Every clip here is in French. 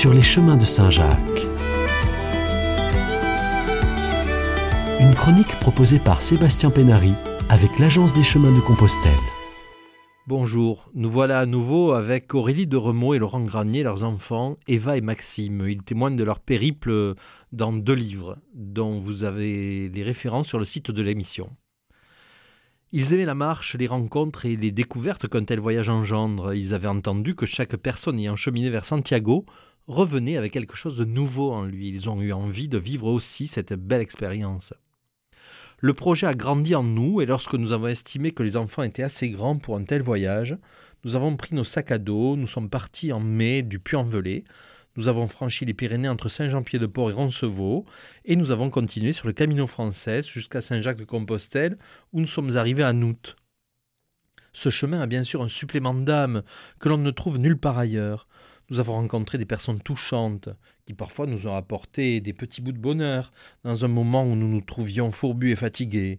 sur les chemins de Saint-Jacques. Une chronique proposée par Sébastien Pénary avec l'Agence des chemins de Compostelle. Bonjour, nous voilà à nouveau avec Aurélie de Remaux et Laurent Granier, leurs enfants, Eva et Maxime. Ils témoignent de leur périple dans deux livres, dont vous avez les références sur le site de l'émission. Ils aimaient la marche, les rencontres et les découvertes qu'un tel voyage engendre. Ils avaient entendu que chaque personne ayant cheminé vers Santiago revenait avec quelque chose de nouveau en lui. Ils ont eu envie de vivre aussi cette belle expérience. Le projet a grandi en nous et lorsque nous avons estimé que les enfants étaient assez grands pour un tel voyage, nous avons pris nos sacs à dos, nous sommes partis en mai du Puy-en-Velay, nous avons franchi les Pyrénées entre Saint-Jean-Pied-de-Port et Roncevaux et nous avons continué sur le Camino français jusqu'à Saint-Jacques-de-Compostelle où nous sommes arrivés en août. Ce chemin a bien sûr un supplément d'âme que l'on ne trouve nulle part ailleurs. Nous avons rencontré des personnes touchantes qui parfois nous ont apporté des petits bouts de bonheur dans un moment où nous nous trouvions fourbus et fatigués.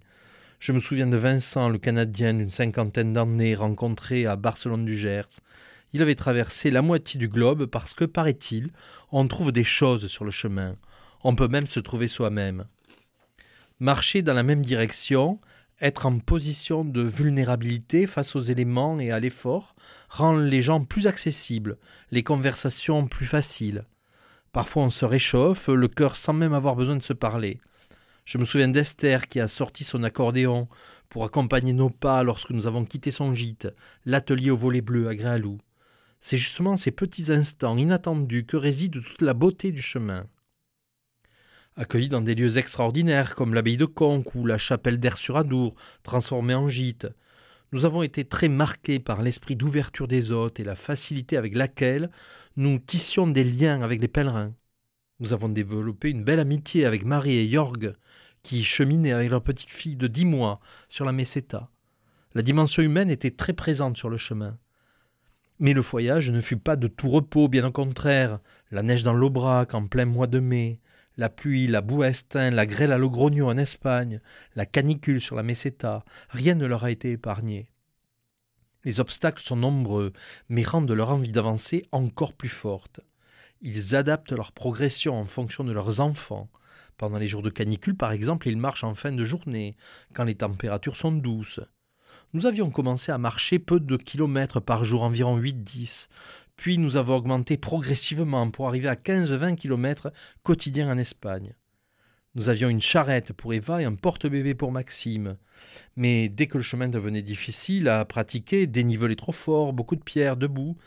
Je me souviens de Vincent, le Canadien d'une cinquantaine d'années, rencontré à Barcelone du Gers, il avait traversé la moitié du globe parce que, paraît-il, on trouve des choses sur le chemin. On peut même se trouver soi-même. Marcher dans la même direction, être en position de vulnérabilité face aux éléments et à l'effort, rend les gens plus accessibles, les conversations plus faciles. Parfois on se réchauffe, le cœur sans même avoir besoin de se parler. Je me souviens d'Esther qui a sorti son accordéon pour accompagner nos pas lorsque nous avons quitté son gîte, l'atelier au volet bleu à Gréalou. C'est justement ces petits instants inattendus que réside toute la beauté du chemin. Accueillis dans des lieux extraordinaires comme l'abbaye de Conques ou la chapelle d'Air-sur-Adour, transformée en gîte, nous avons été très marqués par l'esprit d'ouverture des hôtes et la facilité avec laquelle nous tissions des liens avec les pèlerins. Nous avons développé une belle amitié avec Marie et Jorg, qui cheminaient avec leur petite fille de dix mois sur la Meseta. La dimension humaine était très présente sur le chemin. Mais le voyage ne fut pas de tout repos, bien au contraire. La neige dans l'Aubrac en plein mois de mai, la pluie, la boue à Estin, la grêle à Logrogno en Espagne, la canicule sur la Meseta, rien ne leur a été épargné. Les obstacles sont nombreux, mais rendent leur envie d'avancer encore plus forte. Ils adaptent leur progression en fonction de leurs enfants. Pendant les jours de canicule, par exemple, ils marchent en fin de journée, quand les températures sont douces. Nous avions commencé à marcher peu de kilomètres par jour, environ 8-10. Puis nous avons augmenté progressivement pour arriver à 15-20 kilomètres quotidiens en Espagne. Nous avions une charrette pour Eva et un porte-bébé pour Maxime. Mais dès que le chemin devenait difficile à pratiquer, dénivelé trop fort, beaucoup de pierres, debout,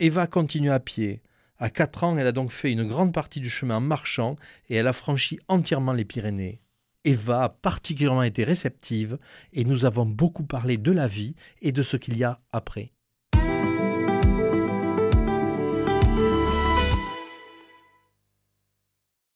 Eva continue à pied. À quatre ans, elle a donc fait une grande partie du chemin en marchant et elle a franchi entièrement les Pyrénées. Eva a particulièrement été réceptive et nous avons beaucoup parlé de la vie et de ce qu'il y a après.